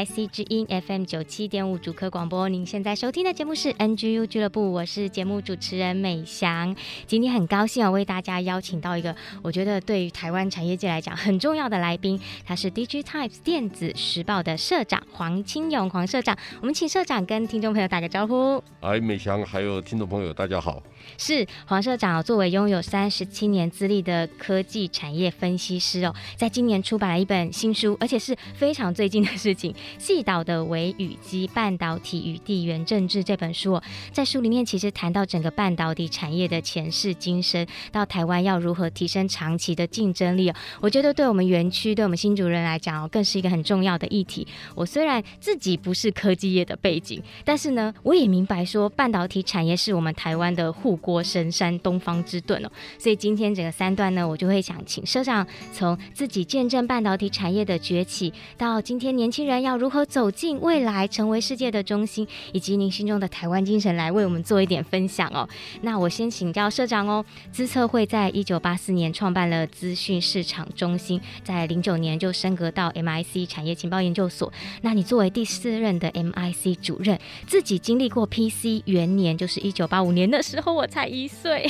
IC 之音 FM 九七点五主客广播，您现在收听的节目是 NGU 俱乐部，我是节目主持人美翔。今天很高兴啊，为大家邀请到一个我觉得对于台湾产业界来讲很重要的来宾，他是 DigiTimes 电子时报的社长黄清勇黄社长。我们请社长跟听众朋友打个招呼。哎，美翔，还有听众朋友，大家好。是黄社长作为拥有三十七年资历的科技产业分析师哦，在今年出版了一本新书，而且是非常最近的。事情细岛的微雨姬半导体与地缘政治这本书，在书里面其实谈到整个半导体产业的前世今生，到台湾要如何提升长期的竞争力哦。我觉得对我们园区、对我们新主人来讲哦，更是一个很重要的议题。我虽然自己不是科技业的背景，但是呢，我也明白说半导体产业是我们台湾的护国神山、东方之盾哦。所以今天整个三段呢，我就会想请社长从自己见证半导体产业的崛起，到今天。年轻人要如何走进未来，成为世界的中心，以及您心中的台湾精神，来为我们做一点分享哦。那我先请教社长哦。资策会在一九八四年创办了资讯市场中心，在零九年就升格到 MIC 产业情报研究所。那你作为第四任的 MIC 主任，自己经历过 PC 元年，就是一九八五年的时候，我才一岁，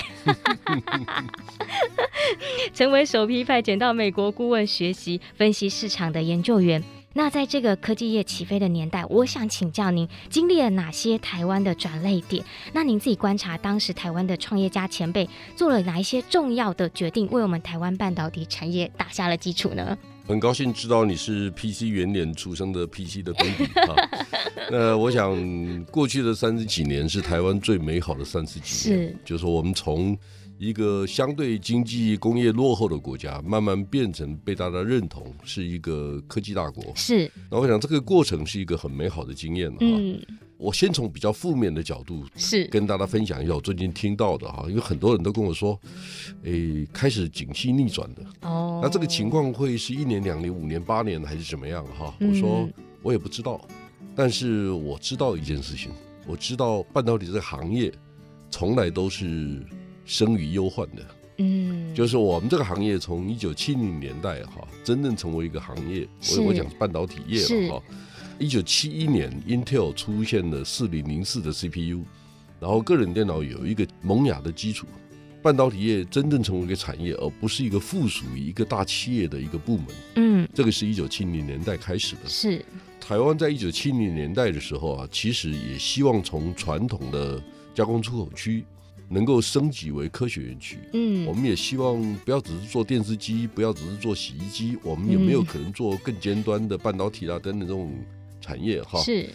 成为首批派遣到美国顾问学习分析市场的研究员。那在这个科技业起飞的年代，我想请教您，经历了哪些台湾的转捩点？那您自己观察，当时台湾的创业家前辈做了哪一些重要的决定，为我们台湾半导体产业打下了基础呢？很高兴知道你是 PC 元年出生的 PC 的 baby 哈。那我想，过去的三十几年是台湾最美好的三十几年，是就是我们从。一个相对经济工业落后的国家，慢慢变成被大家认同是一个科技大国。是，那我想这个过程是一个很美好的经验哈。嗯，我先从比较负面的角度是跟大家分享一下我最近听到的哈，因为很多人都跟我说，诶，开始景气逆转的。哦，那这个情况会是一年、两年、五年、八年还是怎么样哈？我说我也不知道，但是我知道一件事情，我知道半导体这个行业从来都是。生于忧患的，嗯，就是我们这个行业从一九七零年代哈，真正成为一个行业，我我讲半导体业了哈。一九七一年，Intel 出现了四零零四的 CPU，然后个人电脑有一个萌芽的基础，半导体业真正成为一个产业，而不是一个附属于一个大企业的一个部门。嗯，这个是一九七零年代开始的。是台湾在一九七零年代的时候啊，其实也希望从传统的加工出口区。能够升级为科学园区，嗯，我们也希望不要只是做电视机，不要只是做洗衣机，我们有没有可能做更尖端的半导体啊等等这种产业哈？是。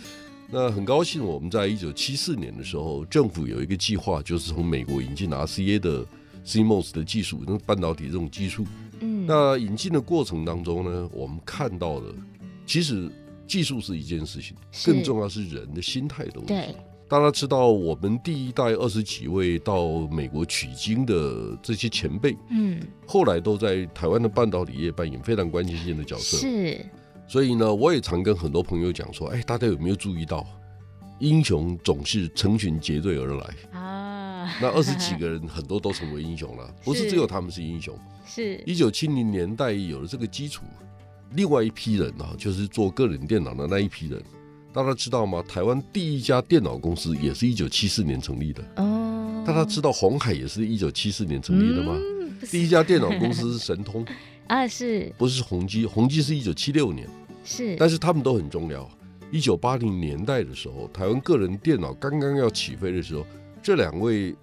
那很高兴，我们在一九七四年的时候，政府有一个计划，就是从美国引进 RCA 的 CMOS 的技术，那半导体这种技术。嗯。那引进的过程当中呢，我们看到了，其实技术是一件事情，更重要是人的心态的问题。对。大家知道，我们第一代二十几位到美国取经的这些前辈，嗯，后来都在台湾的半导体业扮演非常关键性的角色。是，所以呢，我也常跟很多朋友讲说，哎，大家有没有注意到，英雄总是成群结队而来啊？那二十几个人，很多都成为英雄了，不是只有他们是英雄。是，一九七零年代有了这个基础，另外一批人啊，就是做个人电脑的那一批人。大家知道吗？台湾第一家电脑公司也是一九七四年成立的。哦，大家知道鸿海也是一九七四年成立的吗？嗯、第一家电脑公司是神通 啊，是不是宏基？宏基是一九七六年。是，但是他们都很重要。一九八零年代的时候，台湾个人电脑刚刚要起飞的时候，这两位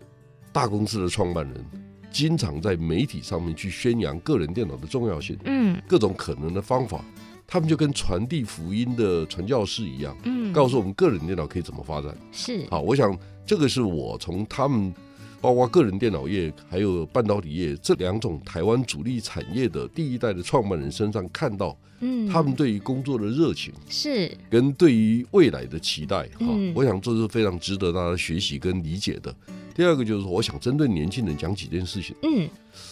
大公司的创办人经常在媒体上面去宣扬个人电脑的重要性。嗯，各种可能的方法。他们就跟传递福音的传教士一样，嗯，告诉我们个人电脑可以怎么发展。是，好，我想这个是我从他们。包括个人电脑业，还有半导体业这两种台湾主力产业的第一代的创办人身上看到，嗯，他们对于工作的热情是跟对于未来的期待，哈、嗯，我想这是非常值得大家学习跟理解的。第二个就是说，我想针对年轻人讲几件事情。嗯，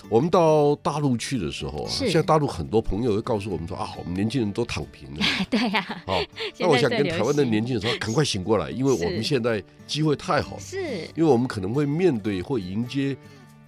我们到大陆去的时候啊，现在大陆很多朋友会告诉我们说啊，我们年轻人都躺平了。对呀、啊。好，那我想跟台湾的年轻人说，赶快醒过来，因为我们现在机会太好了。是。因为我们可能会面对或迎接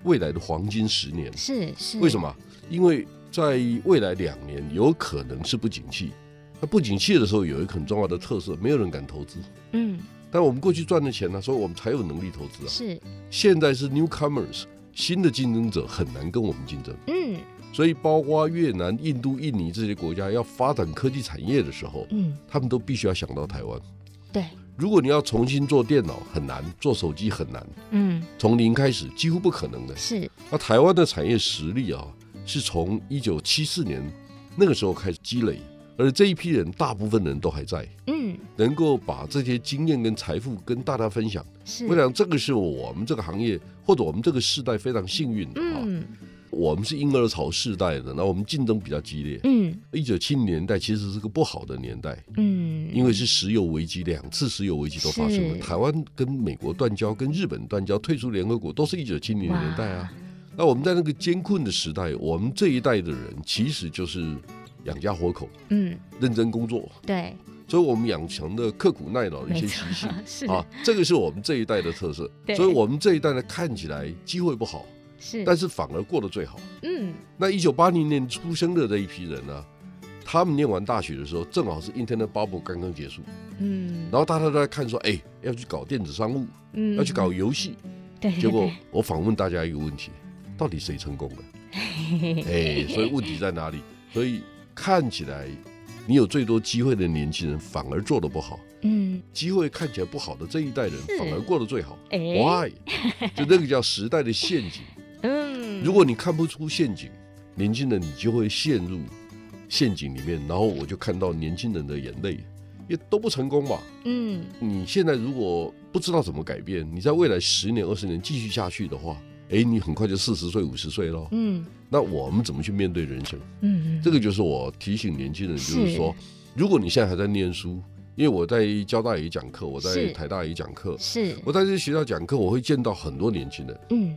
未来的黄金十年。是是。为什么？因为在未来两年有可能是不景气。那不景气的时候，有一个很重要的特色，没有人敢投资。嗯。但我们过去赚的钱呢，所以我们才有能力投资啊。是，现在是 newcomers，新的竞争者很难跟我们竞争。嗯，所以包括越南、印度、印尼这些国家要发展科技产业的时候，嗯，他们都必须要想到台湾。对，如果你要重新做电脑很难，做手机很难，嗯，从零开始几乎不可能的。是，那台湾的产业实力啊，是从一九七四年那个时候开始积累。而这一批人，大部分人都还在，嗯，能够把这些经验跟财富跟大家分享，是，我想这个是我们这个行业或者我们这个世代非常幸运的啊。嗯，我们是婴儿潮世代的，那我们竞争比较激烈，嗯，一九七零年代其实是个不好的年代，嗯，因为是石油危机，两次石油危机都发生了，台湾跟美国断交，跟日本断交，退出联合国，都是一九七零年代啊。那我们在那个艰困的时代，我们这一代的人其实就是。养家活口，嗯，认真工作，对，所以我们养成的刻苦耐劳的一些习性，是。啊，这个是我们这一代的特色。所以我们这一代呢，看起来机会不好，是，但是反而过得最好。嗯，那一九八零年出生的这一批人呢，他们念完大学的时候，正好是 Internet Bubble 刚刚结束，嗯，然后大家都在看说，哎，要去搞电子商务，嗯，要去搞游戏，对，结果我访问大家一个问题，到底谁成功了？哎，所以问题在哪里？所以。看起来你有最多机会的年轻人反而做的不好，嗯，机会看起来不好的这一代人反而过得最好，Why？就那个叫时代的陷阱，嗯，如果你看不出陷阱，年轻人你就会陷入陷阱里面，然后我就看到年轻人的眼泪，也都不成功吧，嗯，你现在如果不知道怎么改变，你在未来十年二十年继续下去的话。哎，你很快就四十岁、五十岁了。嗯，那我们怎么去面对人生？嗯，这个就是我提醒年轻人，就是说，如果你现在还在念书，因为我在交大也讲课，我在台大也讲课，是我在这些学校讲课，我会见到很多年轻人。嗯，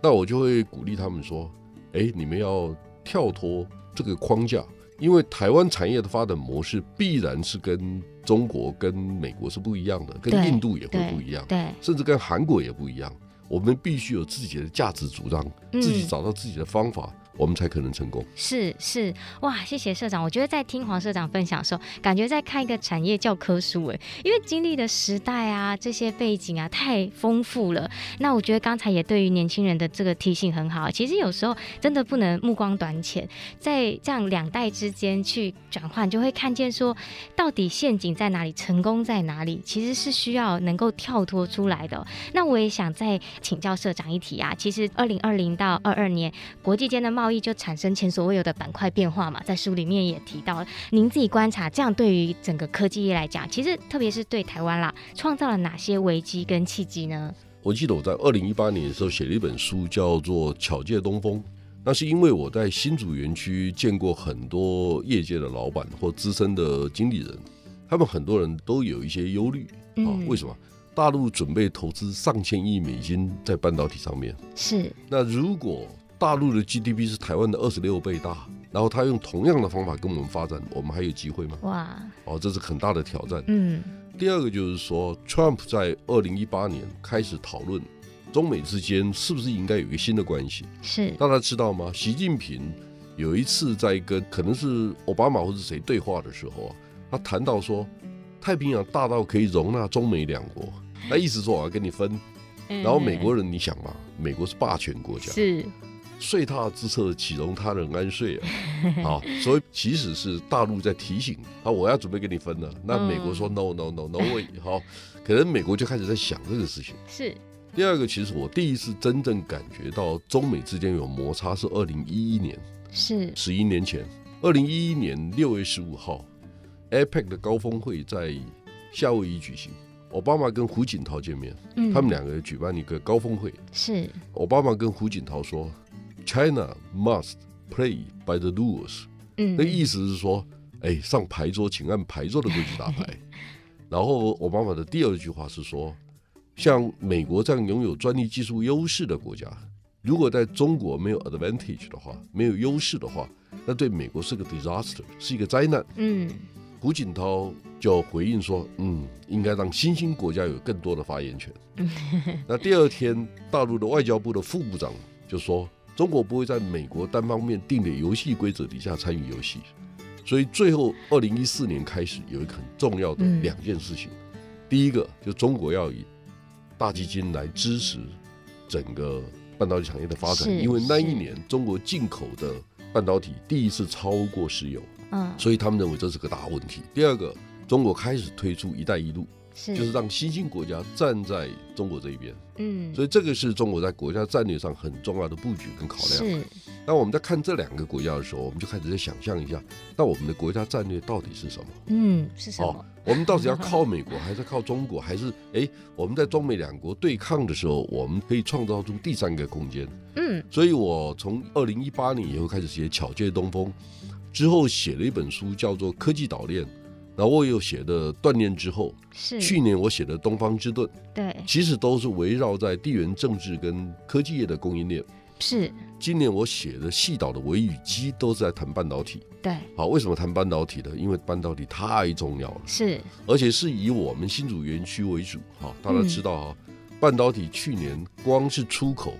那我就会鼓励他们说：哎，你们要跳脱这个框架，因为台湾产业的发展模式必然是跟中国、跟美国是不一样的，跟印度也会不一样，对，甚至跟韩国也不一样。我们必须有自己的价值主张，自己找到自己的方法。我们才可能成功。是是哇，谢谢社长。我觉得在听黄社长分享的时候，感觉在看一个产业教科书哎，因为经历的时代啊，这些背景啊，太丰富了。那我觉得刚才也对于年轻人的这个提醒很好。其实有时候真的不能目光短浅，在这样两代之间去转换，就会看见说到底陷阱在哪里，成功在哪里，其实是需要能够跳脱出来的。那我也想再请教社长一题啊，其实二零二零到二二年国际间的贸贸易就产生前所未有的板块变化嘛，在书里面也提到了。您自己观察，这样对于整个科技业来讲，其实特别是对台湾啦，创造了哪些危机跟契机呢？我记得我在二零一八年的时候写了一本书，叫做《巧借东风》。那是因为我在新竹园区见过很多业界的老板或资深的经理人，他们很多人都有一些忧虑啊。为什么？大陆准备投资上千亿美金在半导体上面，是。那如果大陆的 GDP 是台湾的二十六倍大，然后他用同样的方法跟我们发展，我们还有机会吗？哇！哦，这是很大的挑战。嗯。第二个就是说，Trump 在二零一八年开始讨论中美之间是不是应该有一个新的关系。是。大家知道吗？习近平有一次在跟可能是奥巴马或者谁对话的时候啊，他谈到说，太平洋大到可以容纳中美两国，那意思说我要跟你分。然后美国人，你想嘛，美国是霸权国家。是。睡榻之侧，岂容他人安睡啊！好，所以即使是大陆在提醒啊，我要准备跟你分了。那美国说 no no no no way，好，可能美国就开始在想这个事情。是。第二个，其实我第一次真正感觉到中美之间有摩擦是二零一一年，是十一年前。二二零一一年六月十五号，APEC 的高峰会在夏威夷举行，奥巴马跟胡锦涛见面，嗯、他们两个人举办一个高峰会。是，奥巴马跟胡锦涛说：“China must play by the rules。”嗯，那意思是说，哎，上牌桌，请按牌桌的规矩打牌。然后，奥巴马的第二句话是说，像美国这样拥有专利技术优势的国家，如果在中国没有 advantage 的话，没有优势的话，那对美国是个 disaster，是一个灾难。嗯。胡锦涛就回应说：“嗯，应该让新兴国家有更多的发言权。”那第二天，大陆的外交部的副部长就说：“中国不会在美国单方面定的游戏规则底下参与游戏。”所以最后，二零一四年开始有一个很重要的两件事情。第一个，就中国要以大基金来支持整个半导体产业的发展，因为那一年中国进口的半导体第一次超过石油。嗯，所以他们认为这是个大问题。第二个，中国开始推出“一带一路”，是就是让新兴国家站在中国这一边。嗯，所以这个是中国在国家战略上很重要的布局跟考量。是。那我们在看这两个国家的时候，我们就开始在想象一下，那我们的国家战略到底是什么？嗯，是什么？哦，我们到底要靠美国，还是靠中国？还是哎，我们在中美两国对抗的时候，我们可以创造出第三个空间？嗯，所以我从二零一八年以后开始写《巧借东风》。之后写了一本书，叫做《科技岛链》，然后我有写的《锻炼之后》，是去年我写的《东方之盾》，对，其实都是围绕在地缘政治跟科技业的供应链。是，今年我写的《细岛的微与机》都是在谈半导体。对，好，为什么谈半导体呢？因为半导体太重要了，是，而且是以我们新竹园区为主。哈，大家知道哈，嗯、半导体去年光是出口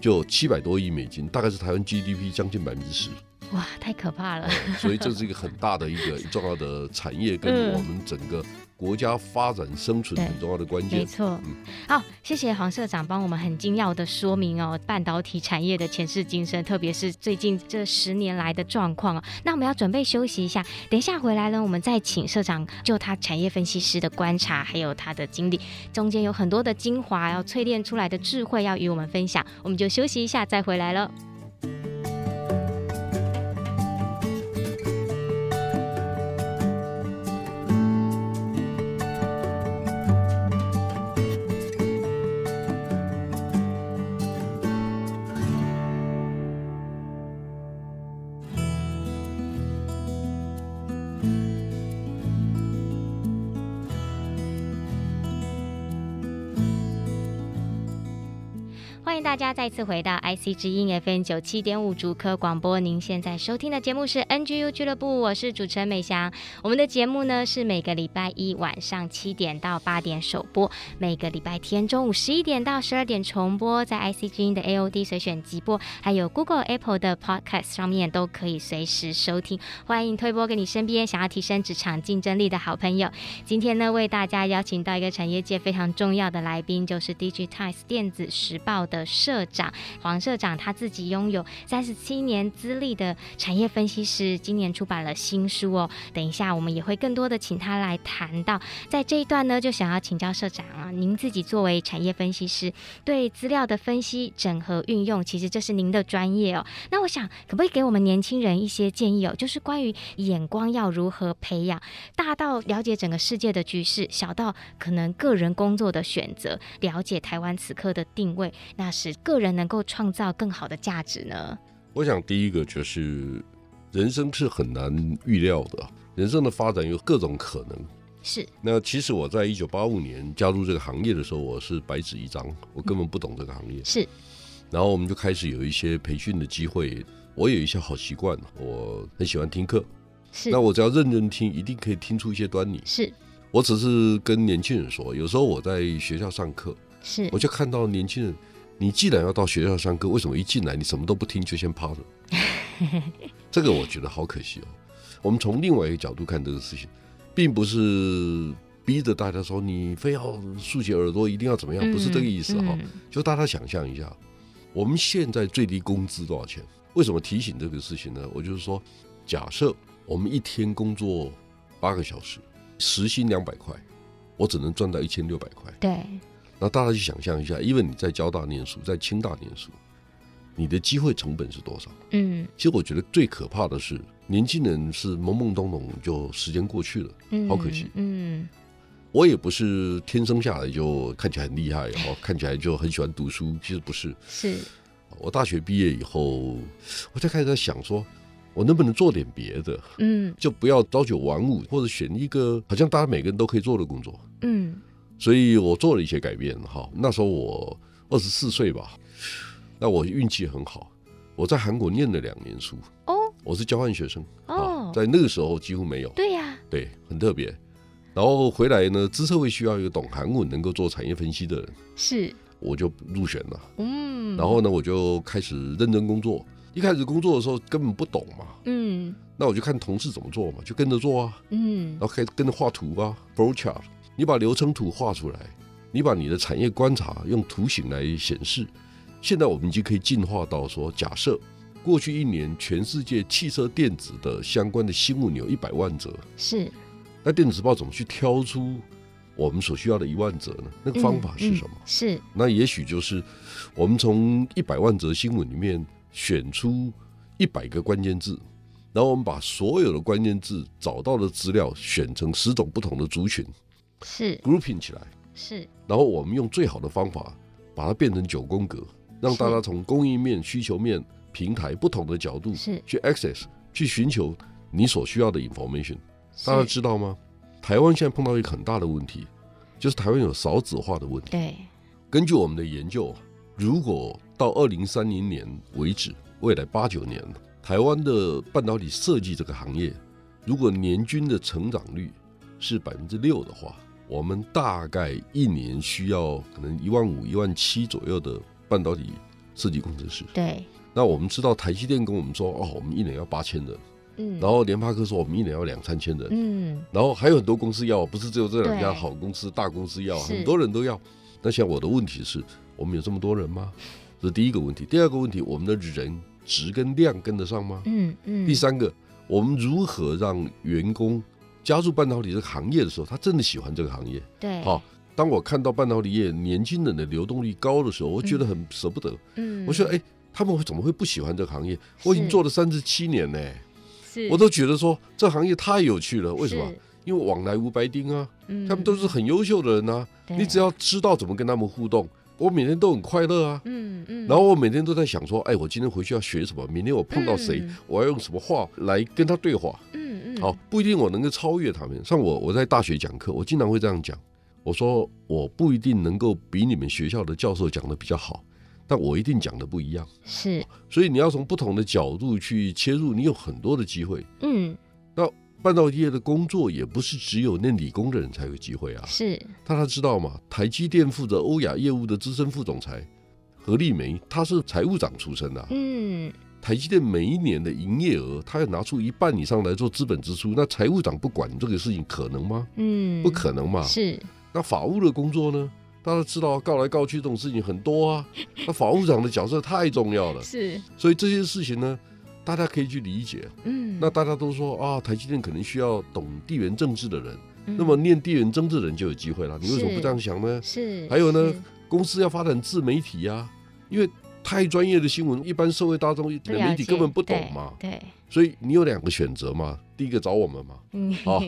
就七百多亿美金，大概是台湾 GDP 将近百分之十。哇，太可怕了！所以这是一个很大的一个重要的产业，跟我们整个国家发展生存很重要的关键。没错，嗯，好，谢谢黄社长帮我们很精要的说明哦，半导体产业的前世今生，特别是最近这十年来的状况哦。那我们要准备休息一下，等一下回来呢，我们再请社长就他产业分析师的观察，还有他的经历，中间有很多的精华要淬炼出来的智慧要与我们分享。我们就休息一下，再回来了。大家再次回到 IC 之音 FM 九七点五主科广播。您现在收听的节目是 NGU 俱乐部，我是主持人美翔。我们的节目呢是每个礼拜一晚上七点到八点首播，每个礼拜天中午十一点到十二点重播，在 IC 之音的 AOD 随选即播，还有 Google、Apple 的 Podcast 上面都可以随时收听。欢迎推播给你身边想要提升职场竞争力的好朋友。今天呢，为大家邀请到一个产业界非常重要的来宾，就是 Digitize 电子时报的。社长黄社长他自己拥有三十七年资历的产业分析师，今年出版了新书哦。等一下我们也会更多的请他来谈到，在这一段呢，就想要请教社长啊，您自己作为产业分析师，对资料的分析、整合、运用，其实这是您的专业哦。那我想可不可以给我们年轻人一些建议哦？就是关于眼光要如何培养，大到了解整个世界的局势，小到可能个人工作的选择，了解台湾此刻的定位，那是。使个人能够创造更好的价值呢？我想第一个就是人生是很难预料的，人生的发展有各种可能。是。那其实我在一九八五年加入这个行业的时候，我是白纸一张，我根本不懂这个行业。是。然后我们就开始有一些培训的机会。我有一些好习惯，我很喜欢听课。是。那我只要认真听，一定可以听出一些端倪。是。我只是跟年轻人说，有时候我在学校上课，是，我就看到年轻人。你既然要到学校上课，为什么一进来你什么都不听就先趴着？这个我觉得好可惜哦。我们从另外一个角度看这个事情，并不是逼着大家说你非要竖起耳朵一定要怎么样，不是这个意思哈、哦。就大家想象一下，我们现在最低工资多少钱？为什么提醒这个事情呢？我就是说，假设我们一天工作八个小时，时薪两百块，我只能赚到一千六百块。对。那大家去想象一下，因为你在交大念书，在清大念书，你的机会成本是多少？嗯，其实我觉得最可怕的是年轻人是懵懵懂懂就时间过去了，嗯，好可惜。嗯，我也不是天生下来就看起来很厉害，然后，看起来就很喜欢读书，其实不是。是，我大学毕业以后，我就开始在想说，我能不能做点别的？嗯，就不要朝九晚五，或者选一个好像大家每个人都可以做的工作。嗯，所以我做了一些改变。哈，那时候我二十四岁吧。那我运气很好，我在韩国念了两年书哦，我是交换学生哦，在那个时候几乎没有，对呀、啊，对，很特别。然后回来呢，资策会需要一个懂韩文、能够做产业分析的人，是，我就入选了。嗯，然后呢，我就开始认真工作。一开始工作的时候根本不懂嘛，嗯，那我就看同事怎么做嘛，就跟着做啊，嗯，然后开始跟着画图啊 chart，你把流程图画出来，你把你的产业观察用图形来显示。现在我们已经可以进化到说，假设过去一年全世界汽车电子的相关的新闻有一百万则，是，那电子报怎么去挑出我们所需要的一万则呢？那个方法是什么？嗯嗯、是，那也许就是我们从一百万则新闻里面选出一百个关键字，然后我们把所有的关键字找到的资料选成十种不同的族群，是 grouping 起来，是，然后我们用最好的方法把它变成九宫格。让大家从供应面、需求面、平台不同的角度是去 access、去寻求你所需要的 information。大家知道吗？台湾现在碰到一个很大的问题，就是台湾有少子化的问题。对。根据我们的研究，如果到二零三零年为止，未来八九年，台湾的半导体设计这个行业，如果年均的成长率是百分之六的话，我们大概一年需要可能一万五、一万七左右的。半导体设计工程师，对。那我们知道台积电跟我们说，哦，我们一年要八千人，嗯。然后联发科说，我们一年要两三千人，嗯。然后还有很多公司要，不是只有这两家好公司、大公司要，很多人都要。那像我的问题是，我们有这么多人吗？这是第一个问题。第二个问题，我们的人质跟量跟得上吗？嗯嗯。第三个，我们如何让员工加入半导体这个行业的时候，他真的喜欢这个行业？对。好。当我看到半导体业年轻人的流动率高的时候，我觉得很舍不得。嗯，我说，哎，他们会怎么会不喜欢这个行业？我已经做了三十七年呢，我都觉得说这行业太有趣了。为什么？因为往来无白丁啊，他们都是很优秀的人啊。你只要知道怎么跟他们互动，我每天都很快乐啊。嗯嗯。然后我每天都在想说，哎，我今天回去要学什么？明天我碰到谁，我要用什么话来跟他对话？好，不一定我能够超越他们。像我，我在大学讲课，我经常会这样讲。我说我不一定能够比你们学校的教授讲的比较好，但我一定讲的不一样。是，所以你要从不同的角度去切入，你有很多的机会。嗯，那半导体业的工作也不是只有念理工的人才有机会啊。是，大家知道吗？台积电负责欧亚业务的资深副总裁何丽梅，她是财务长出身的啊。嗯，台积电每一年的营业额，他要拿出一半以上来做资本支出，那财务长不管这个事情可能吗？嗯，不可能嘛。是。那法务的工作呢？大家知道告来告去这种事情很多啊。那法务长的角色太重要了，是。所以这些事情呢，大家可以去理解。嗯。那大家都说啊，台积电可能需要懂地缘政治的人，那么念地缘政治的人就有机会了。你为什么不这样想呢？是。还有呢，公司要发展自媒体啊，因为太专业的新闻，一般社会大众的媒体根本不懂嘛。对。所以你有两个选择嘛，第一个找我们嘛，嗯，好，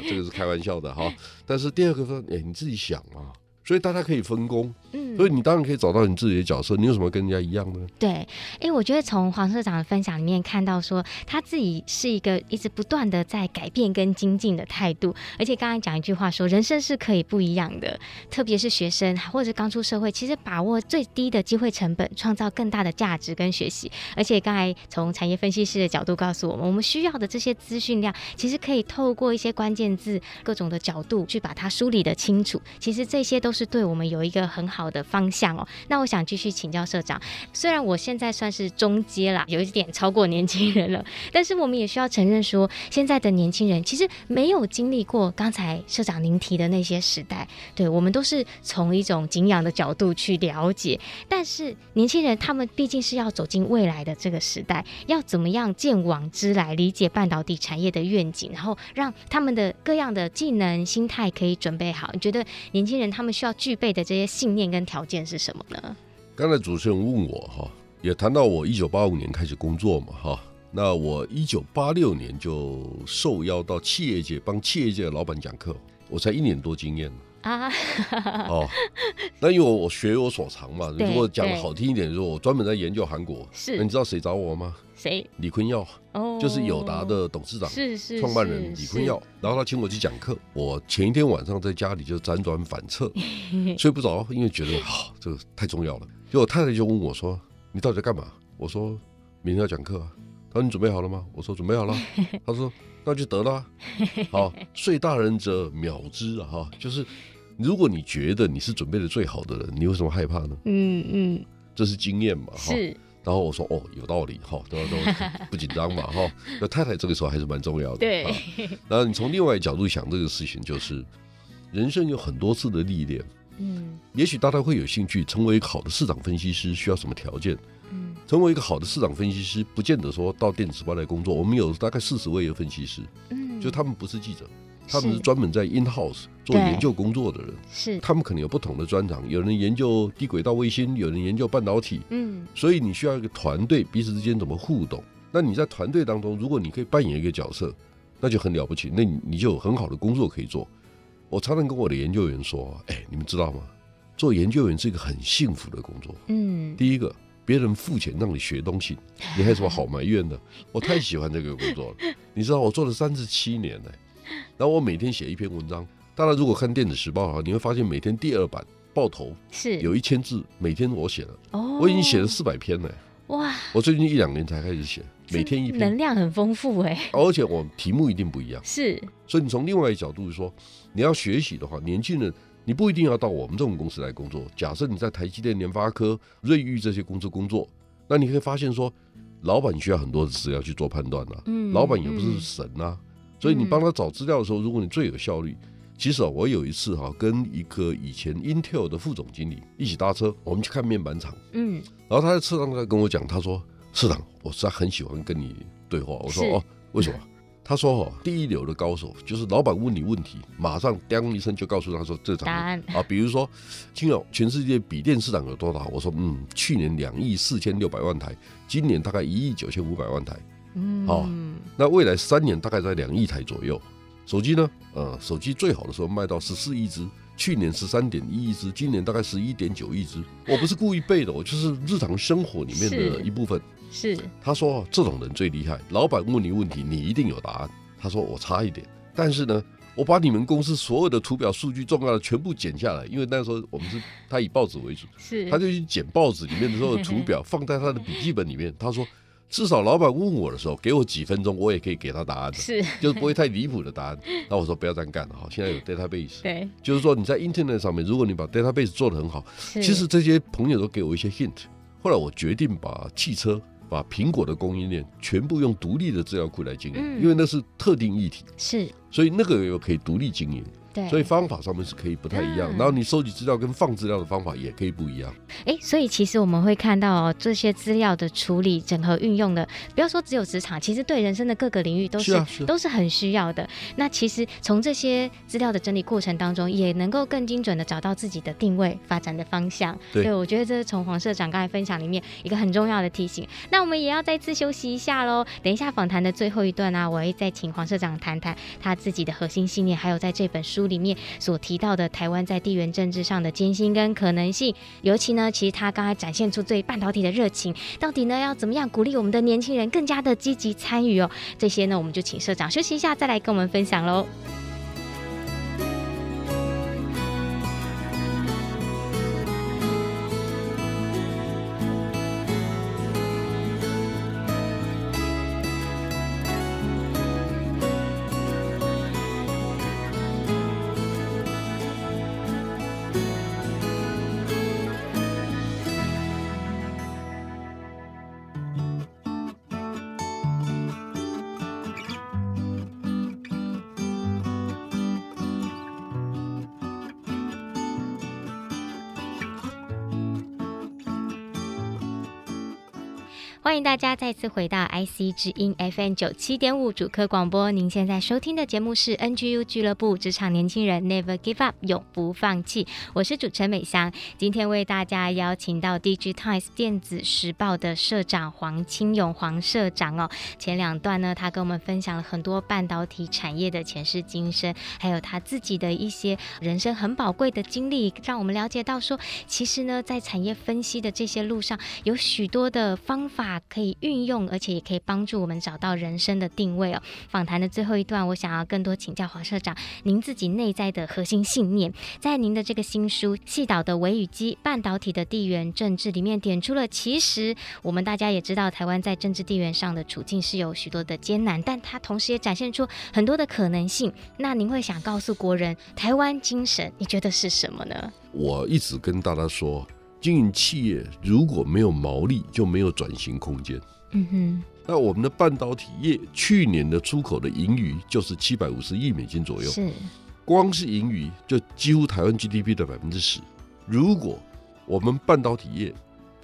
这个是开玩笑的哈。但是第二个说，哎，你自己想啊。所以大家可以分工，嗯，所以你当然可以找到你自己的角色。你有什么跟人家一样呢？对，哎、欸，我觉得从黄社长的分享里面看到，说他自己是一个一直不断的在改变跟精进的态度。而且刚才讲一句话说，人生是可以不一样的，特别是学生或者刚出社会，其实把握最低的机会成本，创造更大的价值跟学习。而且刚才从产业分析师的角度告诉我们，我们需要的这些资讯量，其实可以透过一些关键字、各种的角度去把它梳理的清楚。其实这些都是对我们有一个很好的方向哦。那我想继续请教社长，虽然我现在算是中阶啦，有一点超过年轻人了，但是我们也需要承认说，现在的年轻人其实没有经历过刚才社长您提的那些时代。对，我们都是从一种景仰的角度去了解，但是年轻人他们毕竟是要走进未来的这个时代，要怎么样见往知来，理解半导体产业的愿景，然后让他们的各样的技能、心态可以准备好。你觉得年轻人他们需要具备的这些信念跟条件是什么呢？刚才主持人问我哈，也谈到我一九八五年开始工作嘛，哈，那我一九八六年就受邀到企业界帮企业界的老板讲课，我才一年多经验。啊，哦，那因为我我学有所长嘛，如果讲的好听一点，就是我专门在研究韩国，是，那你知道谁找我吗？谁？李坤耀，哦，就是友达的董事长，是是创办人李坤耀，然后他请我去讲课，我前一天晚上在家里就辗转反侧，睡不着，因为觉得啊，这个太重要了。结果我太太就问我说：“你到底在干嘛？”我说：“明天要讲课啊。”他说：“你准备好了吗？”我说：“准备好了。”他说：“那就得了。”好，睡大人者秒之啊！哈，就是如果你觉得你是准备的最好的人，你为什么害怕呢？嗯嗯，这是经验嘛，哈。然后我说：“哦，有道理，哈，都都不紧张嘛，哈。”那太太这个时候还是蛮重要的。对。然后你从另外一个角度想这个事情，就是人生有很多次的历练。嗯，也许大家会有兴趣成为一个好的市场分析师，需要什么条件？嗯，成为一个好的市场分析师，不见得说到电子时报来工作。我们有大概四十位的分析师，嗯，就他们不是记者，他们是专门在 in house 做研究工作的人。是，他们可能有不同的专长，有人研究低轨道卫星，有人研究半导体。嗯，所以你需要一个团队，彼此之间怎么互动？那你在团队当中，如果你可以扮演一个角色，那就很了不起，那你你就有很好的工作可以做。我常常跟我的研究员说：“哎，你们知道吗？做研究员是一个很幸福的工作。嗯，第一个，别人付钱让你学东西，你还有什么好埋怨的？我太喜欢这个工作了。你知道，我做了三十七年了，然后我每天写一篇文章。大家如果看电子时报的话，你会发现每天第二版报头是有一千字，每天我写了，我已经写了四百篇了。哇！我最近一两年才开始写。”每天一篇，能量很丰富哎，而且我题目一定不一样。是，所以你从另外一个角度说，你要学习的话，年轻人你不一定要到我们这种公司来工作。假设你在台积电、联发科、瑞昱这些公司工作，那你可以发现说，老板需要很多的资料去做判断啊。嗯，老板也不是神啊，所以你帮他找资料的时候，如果你最有效率，其实啊，我有一次哈，跟一个以前 Intel 的副总经理一起搭车，我们去看面板厂。嗯，然后他在车上在跟我讲，他说。市长，我实在很喜欢跟你对话。我说哦，为什么？他说哦，第一流的高手就是老板问你问题，马上当一声就告诉他说这场答案啊。比如说，亲友，全世界笔电市场有多大？我说嗯，去年两亿四千六百万台，今年大概一亿九千五百万台。嗯，好，那未来三年大概在两亿台左右。手机呢？呃，手机最好的时候卖到十四亿只。去年十三点一亿只，今年大概十一点九亿只。我不是故意背的，我就是日常生活里面的一部分。是，是他说这种人最厉害，老板问你问题，你一定有答案。他说我差一点，但是呢，我把你们公司所有的图表数据重要的全部剪下来，因为那时候我们是他以报纸为主，是，他就去剪报纸里面的所有图表，放在他的笔记本里面。他说。至少老板问我的时候，给我几分钟，我也可以给他答案的，是，就是不会太离谱的答案。那我说不要这样干了哈，现在有 database，对，就是说你在 internet 上面，如果你把 database 做得很好，其实这些朋友都给我一些 hint。后来我决定把汽车、把苹果的供应链全部用独立的资料库来经营，因为那是特定议题，是，所以那个又可以独立经营。对，所以方法上面是可以不太一样，嗯、然后你收集资料跟放资料的方法也可以不一样。哎，所以其实我们会看到哦，这些资料的处理、整合、运用的，不要说只有职场，其实对人生的各个领域都是，都是很需要的。那其实从这些资料的整理过程当中，也能够更精准的找到自己的定位、发展的方向。对，对我觉得这是从黄社长刚才分享里面一个很重要的提醒。那我们也要再次休息一下喽。等一下访谈的最后一段呢、啊，我会再请黄社长谈谈他自己的核心信念，还有在这本书里面所。提到的台湾在地缘政治上的艰辛跟可能性，尤其呢，其实他刚才展现出对半导体的热情，到底呢要怎么样鼓励我们的年轻人更加的积极参与哦？这些呢，我们就请社长休息一下，再来跟我们分享喽。大家再次回到 IC 之音 FM 九七点五主科广播。您现在收听的节目是 NGU 俱乐部职场年轻人 Never Give Up 永不放弃。我是主持人美香，今天为大家邀请到 DG Times 电子时报的社长黄清勇黄社长哦。前两段呢，他跟我们分享了很多半导体产业的前世今生，还有他自己的一些人生很宝贵的经历，让我们了解到说，其实呢，在产业分析的这些路上，有许多的方法。可以运用，而且也可以帮助我们找到人生的定位哦。访谈的最后一段，我想要更多请教黄社长，您自己内在的核心信念，在您的这个新书《细岛的微与机：半导体的地缘政治》里面点出了。其实我们大家也知道，台湾在政治地缘上的处境是有许多的艰难，但它同时也展现出很多的可能性。那您会想告诉国人，台湾精神，你觉得是什么呢？我一直跟大家说。经营企业如果没有毛利，就没有转型空间。嗯哼，那我们的半导体业去年的出口的盈余就是七百五十亿美金左右，是光是盈余就几乎台湾 GDP 的百分之十。如果我们半导体业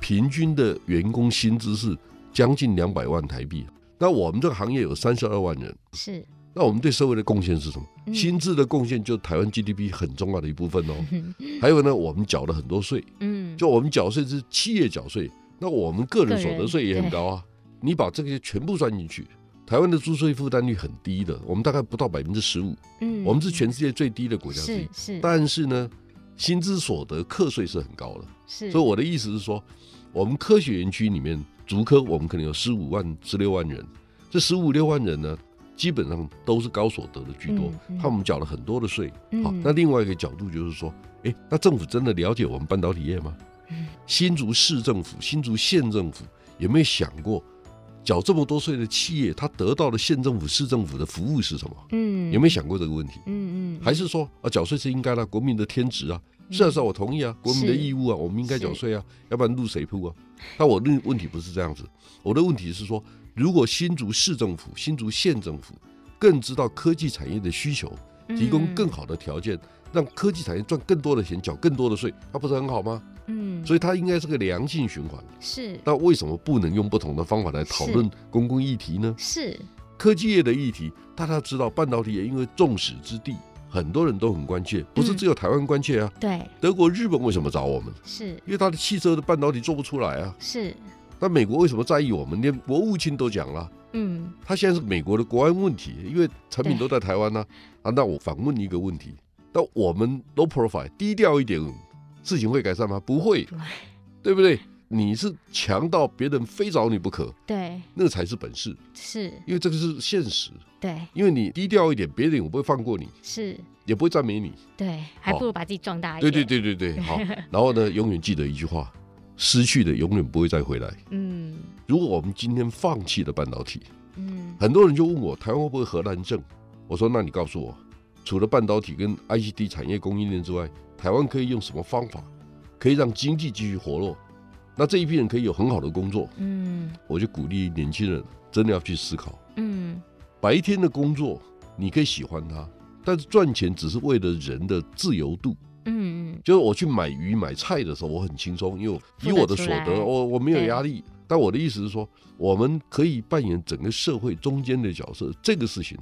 平均的员工薪资是将近两百万台币，那我们这个行业有三十二万人，是。那我们对社会的贡献是什么？薪资的贡献就是台湾 GDP 很重要的一部分哦。还有呢，我们缴了很多税，嗯，就我们缴税是企业缴税，那我们个人所得税也很高啊。你把这些全部算进去，台湾的租税负担率很低的，我们大概不到百分之十五，嗯，我们是全世界最低的国家之一。是，但是呢，薪资所得课税是很高的。是，所以我的意思是说，我们科学园区里面，竹科我们可能有十五万、十六万人，这十五六万人呢，基本上都是高所得的居多，他们缴了很多的税。好，那另外一个角度就是说，哎，那政府真的了解我们半导体业吗？新竹市政府、新竹县政府有没有想过，缴这么多税的企业，他得到的县政府、市政府的服务是什么？嗯，有没有想过这个问题？嗯嗯，还是说啊，缴税是应该的，国民的天职啊？是啊是啊，我同意啊，国民的义务啊，我们应该缴税啊，要不然路谁铺啊？那我的问题不是这样子，我的问题是说。如果新竹市政府、新竹县政府更知道科技产业的需求，提供更好的条件，让科技产业赚更多的钱，缴更多的税，那不是很好吗？嗯，所以它应该是个良性循环。是。那为什么不能用不同的方法来讨论公共议题呢？是。科技业的议题，大家知道，半导体业因为众矢之的，很多人都很关切，不是只有台湾关切啊。对。德国、日本为什么找我们？是因为他的汽车的半导体做不出来啊。是。那美国为什么在意我们？连国务卿都讲了，嗯，他现在是美国的国安问题，因为产品都在台湾呢。啊，那我反问一个问题：那我们 low profile 低调一点，事情会改善吗？不会，对不对？你是强到别人非找你不可，对，那才是本事，是。因为这个是现实，对，因为你低调一点，别人也不会放过你，是。也不会赞美你，对，还不如把自己壮大一点，对对对对对，好，然后呢，永远记得一句话。失去的永远不会再回来。嗯，如果我们今天放弃了半导体，嗯，很多人就问我台湾会不会荷兰症？我说，那你告诉我，除了半导体跟 ICD 产业供应链之外，台湾可以用什么方法可以让经济继续活络？那这一批人可以有很好的工作。嗯，我就鼓励年轻人真的要去思考。嗯，白天的工作你可以喜欢它，但是赚钱只是为了人的自由度。嗯嗯，就是我去买鱼买菜的时候，我很轻松，因为以我的所得，我我没有压力。但我的意思是说，我们可以扮演整个社会中间的角色。这个事情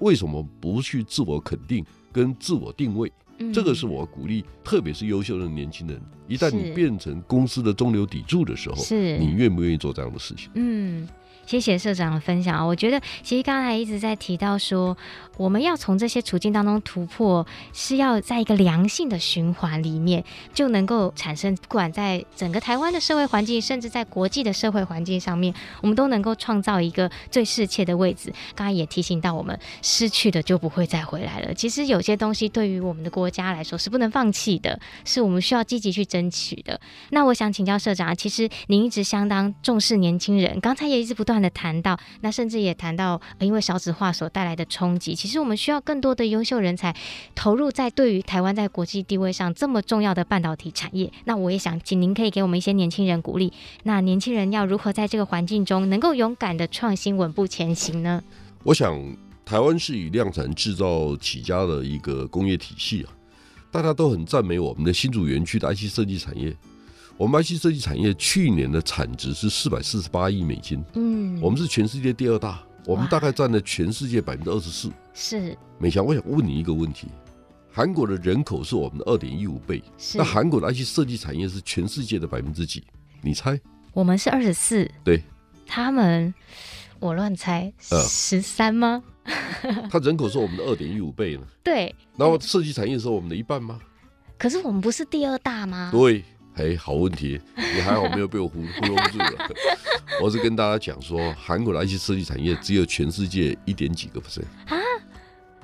为什么不去自我肯定跟自我定位？这个是我鼓励，特别是优秀的年轻人，一旦你变成公司的中流砥柱的时候，是你愿不愿意做这样的事情？嗯。谢谢社长的分享啊！我觉得其实刚才一直在提到说，我们要从这些处境当中突破，是要在一个良性的循环里面，就能够产生，不管在整个台湾的社会环境，甚至在国际的社会环境上面，我们都能够创造一个最适切的位置。刚才也提醒到我们，失去的就不会再回来了。其实有些东西对于我们的国家来说是不能放弃的，是我们需要积极去争取的。那我想请教社长，其实您一直相当重视年轻人，刚才也一直不断的谈到，那甚至也谈到，因为少子化所带来的冲击，其实我们需要更多的优秀人才投入在对于台湾在国际地位上这么重要的半导体产业。那我也想请您可以给我们一些年轻人鼓励。那年轻人要如何在这个环境中能够勇敢的创新、稳步前行呢？我想，台湾是以量产制造起家的一个工业体系啊，大家都很赞美我们的新竹园区的 IC 设计产业。我们 IC 设计产业去年的产值是四百四十八亿美金，嗯，我们是全世界第二大，我们大概占了全世界百分之二十四。是，美强，我想问你一个问题：韩国的人口是我们的二点一五倍，那韩国的 IC 设计产业是全世界的百分之几？你猜？我们是二十四，对，他们我乱猜，十三吗？他人口是我们的二点一五倍呢。对，然后设计产业是我们的一半吗？可是我们不是第二大吗？对。哎，好问题，你还好没有被我糊糊弄住了。我是跟大家讲说，韩国的 IC 设计产业只有全世界一点几个 percent 啊，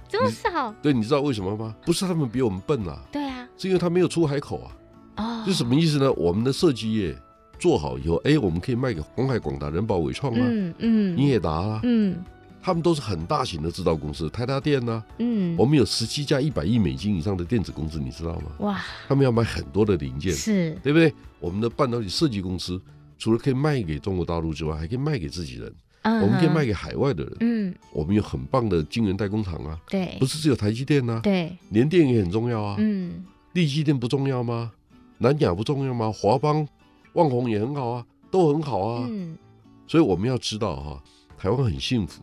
这么少？对，你知道为什么吗？不是他们比我们笨啊，对啊，是因为他没有出海口啊。哦，这什么意思呢？我们的设计业做好以后，哎，我们可以卖给红海、广达、人保、伟创啊，嗯嗯，英业达啊，嗯。他们都是很大型的制造公司，台达电呢、啊，嗯，我们有十七家一百亿美金以上的电子公司，你知道吗？哇，他们要买很多的零件，是，对不对？我们的半导体设计公司除了可以卖给中国大陆之外，还可以卖给自己人，嗯、我们可以卖给海外的人，嗯，我们有很棒的晶圆代工厂啊，对，不是只有台积电啊，对，联电也很重要啊，嗯，力积电不重要吗？南亚不重要吗？华邦、旺宏也很好啊，都很好啊，嗯，所以我们要知道哈、啊，台湾很幸福。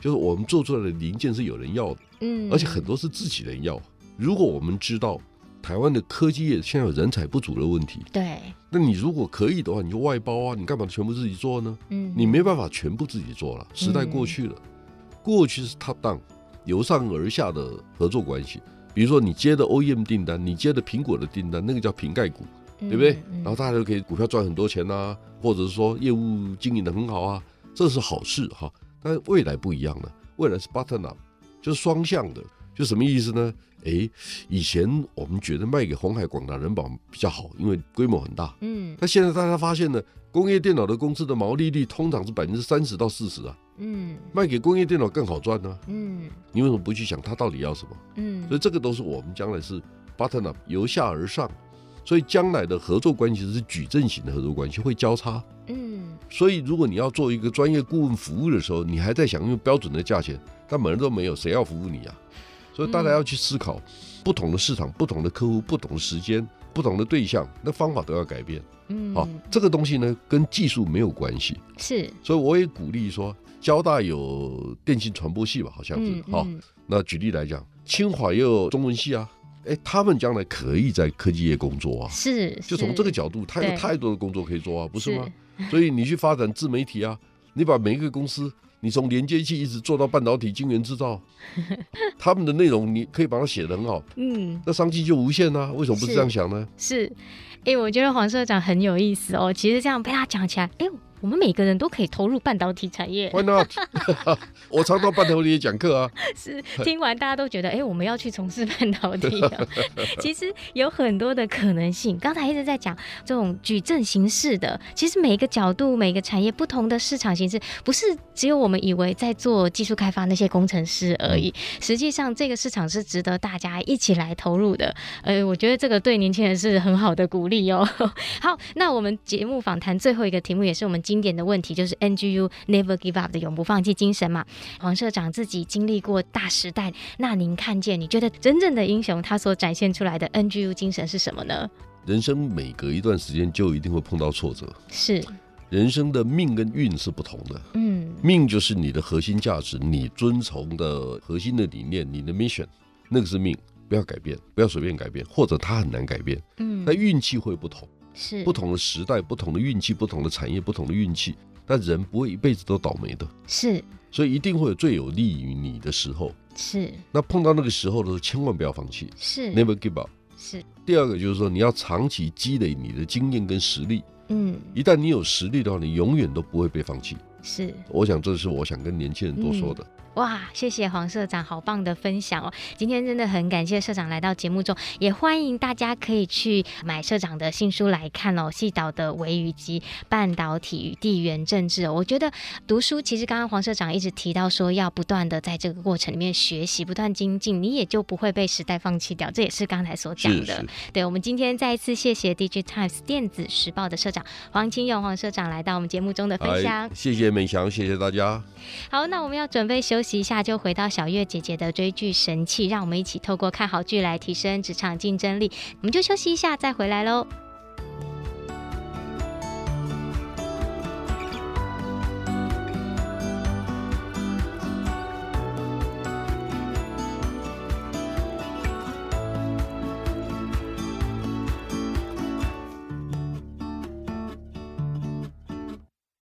就是我们做出来的零件是有人要的，嗯，而且很多是自己人要。如果我们知道台湾的科技业现在有人才不足的问题，对，那你如果可以的话，你就外包啊，你干嘛全部自己做呢？嗯，你没办法全部自己做了，时代过去了，过去是 top down 由上而下的合作关系。比如说你接的 OEM 订单，你接的苹果的订单，那个叫瓶盖股，对不对？然后大家就可以股票赚很多钱呐，或者是说业务经营的很好啊，这是好事哈。但未来不一样了，未来是 button up，就是双向的，就什么意思呢？哎，以前我们觉得卖给红海、广达、人保比较好，因为规模很大。嗯。但现在大家发现呢，工业电脑的公司的毛利率通常是百分之三十到四十啊。嗯。卖给工业电脑更好赚呢。嗯。你为什么不去想它到底要什么？嗯。所以这个都是我们将来是 button up，由下而上。所以将来的合作关系是矩阵型的合作关系，会交叉。嗯，所以如果你要做一个专业顾问服务的时候，你还在想用标准的价钱，但门都没有，谁要服务你啊？所以大家要去思考，不同的市场、不同的客户、不同的时间、不同的对象，那方法都要改变。嗯，好，这个东西呢跟技术没有关系。是，所以我也鼓励说，交大有电信传播系吧，好像是。好，那举例来讲，清华也有中文系啊。哎，他们将来可以在科技业工作啊，是，就从这个角度，他有太多的工作可以做啊，不是吗？所以你去发展自媒体啊，你把每一个公司，你从连接器一直做到半导体晶圆制造，他们的内容你可以把它写得很好，嗯，那商机就无限啊，为什么不是这样想呢？是，哎，我觉得黄社长很有意思哦，其实这样被他讲起来，哎。我们每个人都可以投入半导体产业。Why not？我常到半导体讲课啊。是，听完大家都觉得，哎，我们要去从事半导体啊。其实有很多的可能性。刚才一直在讲这种矩阵形式的，其实每一个角度、每个产业不同的市场形式，不是只有我们以为在做技术开发那些工程师而已。实际上，这个市场是值得大家一起来投入的。呃，我觉得这个对年轻人是很好的鼓励哦。好，那我们节目访谈最后一个题目，也是我们。经典的问题就是 NGU Never Give Up 的永不放弃精神嘛。黄社长自己经历过大时代，那您看见你觉得真正的英雄他所展现出来的 NGU 精神是什么呢？人生每隔一段时间就一定会碰到挫折，是人生的命跟运是不同的。嗯，命就是你的核心价值，你遵从的核心的理念，你的 mission，那个是命，不要改变，不要随便改变，或者它很难改变。嗯，那运气会不同。是不同的时代，不同的运气，不同的产业，不同的运气。但人不会一辈子都倒霉的，是，所以一定会有最有利于你的时候。是，那碰到那个时候的时候，千万不要放弃。是，Never give up。是。第二个就是说，你要长期积累你的经验跟实力。嗯，一旦你有实力的话，你永远都不会被放弃。是，我想这是我想跟年轻人多说的。嗯哇，谢谢黄社长，好棒的分享哦！今天真的很感谢社长来到节目中，也欢迎大家可以去买社长的新书来看哦。细岛的维语及半导体与地缘政治哦，我觉得读书其实刚刚黄社长一直提到说要不断的在这个过程里面学习，不断精进，你也就不会被时代放弃掉。这也是刚才所讲的。对，我们今天再一次谢谢 DigiTimes 电子时报的社长黄清勇黄社长来到我们节目中的分享。谢谢美祥，谢谢大家。好，那我们要准备休息一下，就回到小月姐姐的追剧神器，让我们一起透过看好剧来提升职场竞争力。我们就休息一下，再回来喽。